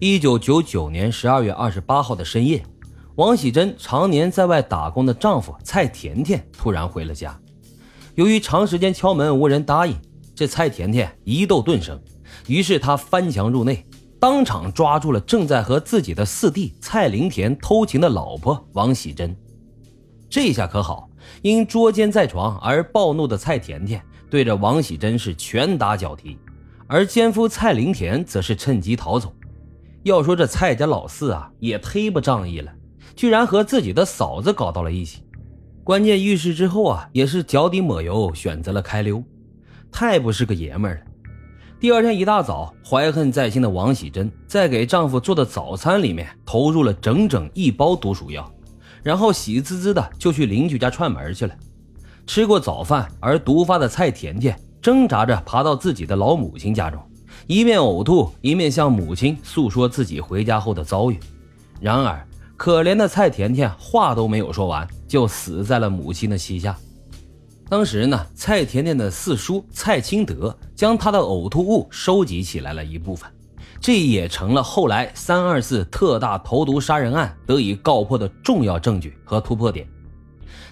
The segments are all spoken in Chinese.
一九九九年十二月二十八号的深夜，王喜珍常年在外打工的丈夫蔡甜甜突然回了家。由于长时间敲门无人答应，这蔡甜甜疑窦顿生，于是她翻墙入内，当场抓住了正在和自己的四弟蔡林田偷情的老婆王喜珍。这下可好，因捉奸在床而暴怒的蔡甜甜对着王喜珍是拳打脚踢。而奸夫蔡林田则是趁机逃走。要说这蔡家老四啊，也忒不仗义了，居然和自己的嫂子搞到了一起。关键遇事之后啊，也是脚底抹油，选择了开溜，太不是个爷们儿了。第二天一大早，怀恨在心的王喜珍在给丈夫做的早餐里面投入了整整一包毒鼠药，然后喜滋滋的就去邻居家串门去了。吃过早饭而毒发的蔡甜甜。挣扎着爬到自己的老母亲家中，一面呕吐，一面向母亲诉说自己回家后的遭遇。然而，可怜的蔡甜甜话都没有说完，就死在了母亲的膝下。当时呢，蔡甜甜的四叔蔡清德将她的呕吐物收集起来了一部分，这也成了后来三二四特大投毒杀人案得以告破的重要证据和突破点。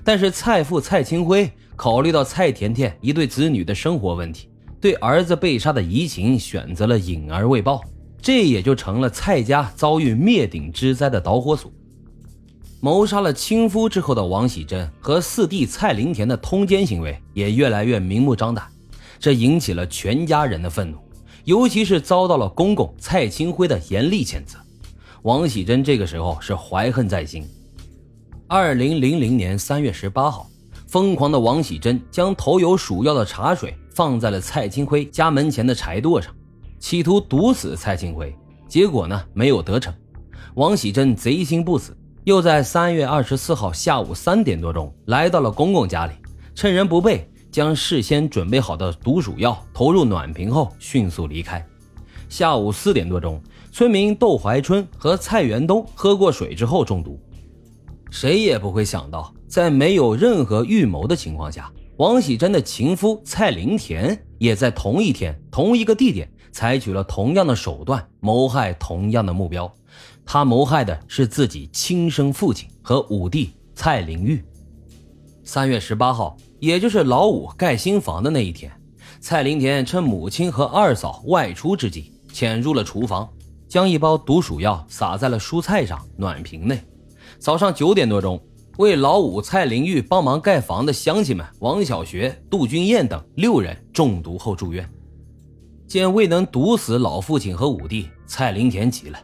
但是，蔡父蔡清辉。考虑到蔡甜甜一对子女的生活问题，对儿子被杀的移情选择了隐而未报，这也就成了蔡家遭遇灭顶之灾的导火索。谋杀了亲夫之后的王喜珍和四弟蔡林田的通奸行为也越来越明目张胆，这引起了全家人的愤怒，尤其是遭到了公公蔡清辉的严厉谴责。王喜珍这个时候是怀恨在心。二零零零年三月十八号。疯狂的王喜珍将投有鼠药的茶水放在了蔡金辉家门前的柴垛上，企图毒死蔡金辉，结果呢没有得逞。王喜珍贼心不死，又在三月二十四号下午三点多钟来到了公公家里，趁人不备，将事先准备好的毒鼠药投入暖瓶后迅速离开。下午四点多钟，村民窦怀春和蔡元东喝过水之后中毒。谁也不会想到，在没有任何预谋的情况下，王喜珍的情夫蔡林田也在同一天、同一个地点采取了同样的手段谋害同样的目标。他谋害的是自己亲生父亲和五弟蔡林玉。三月十八号，也就是老五盖新房的那一天，蔡林田趁母亲和二嫂外出之际，潜入了厨房，将一包毒鼠药撒在了蔬菜上暖瓶内。早上九点多钟，为老五蔡林玉帮忙盖房的乡亲们王小学、杜君燕等六人中毒后住院。见未能毒死老父亲和五弟，蔡林田急了。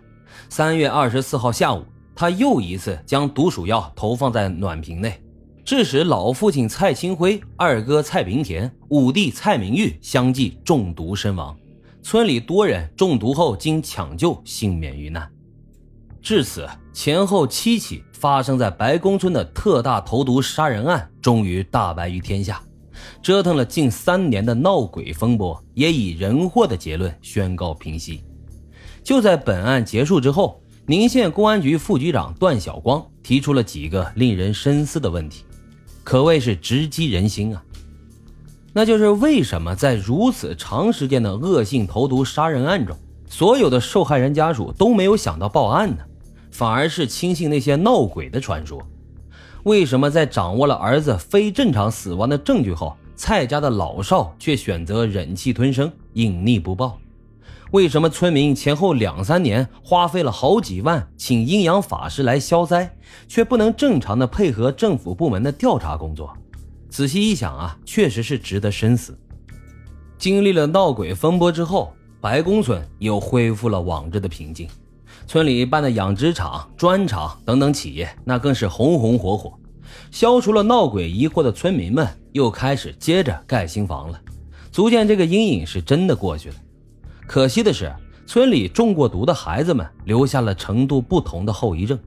三月二十四号下午，他又一次将毒鼠药投放在暖瓶内，致使老父亲蔡清辉、二哥蔡平田、五弟蔡明玉相继中毒身亡。村里多人中毒后经抢救幸免于难。至此，前后七起发生在白公村的特大投毒杀人案终于大白于天下，折腾了近三年的闹鬼风波也以人祸的结论宣告平息。就在本案结束之后，宁县公安局副局长段晓光提出了几个令人深思的问题，可谓是直击人心啊。那就是为什么在如此长时间的恶性投毒杀人案中，所有的受害人家属都没有想到报案呢？反而是轻信那些闹鬼的传说。为什么在掌握了儿子非正常死亡的证据后，蔡家的老少却选择忍气吞声、隐匿不报？为什么村民前后两三年花费了好几万请阴阳法师来消灾，却不能正常的配合政府部门的调查工作？仔细一想啊，确实是值得深思。经历了闹鬼风波之后，白公村又恢复了往日的平静。村里办的养殖场、砖厂等等企业，那更是红红火火。消除了闹鬼疑惑的村民们，又开始接着盖新房了。足见这个阴影是真的过去了。可惜的是，村里中过毒的孩子们留下了程度不同的后遗症，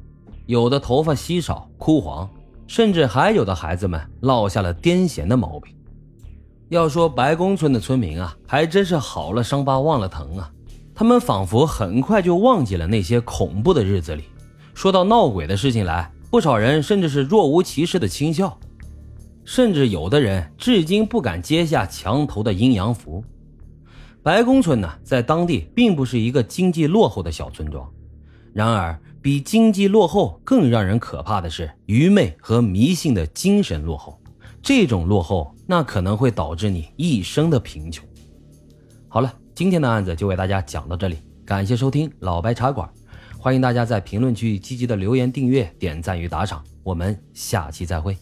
有的头发稀少、枯黄，甚至还有的孩子们落下了癫痫的毛病。要说白宫村的村民啊，还真是好了伤疤忘了疼啊。他们仿佛很快就忘记了那些恐怖的日子里。说到闹鬼的事情来，不少人甚至是若无其事的轻笑，甚至有的人至今不敢揭下墙头的阴阳符。白公村呢，在当地并不是一个经济落后的小村庄。然而，比经济落后更让人可怕的是愚昧和迷信的精神落后。这种落后，那可能会导致你一生的贫穷。好了，今天的案子就为大家讲到这里，感谢收听老白茶馆，欢迎大家在评论区积极的留言、订阅、点赞与打赏，我们下期再会。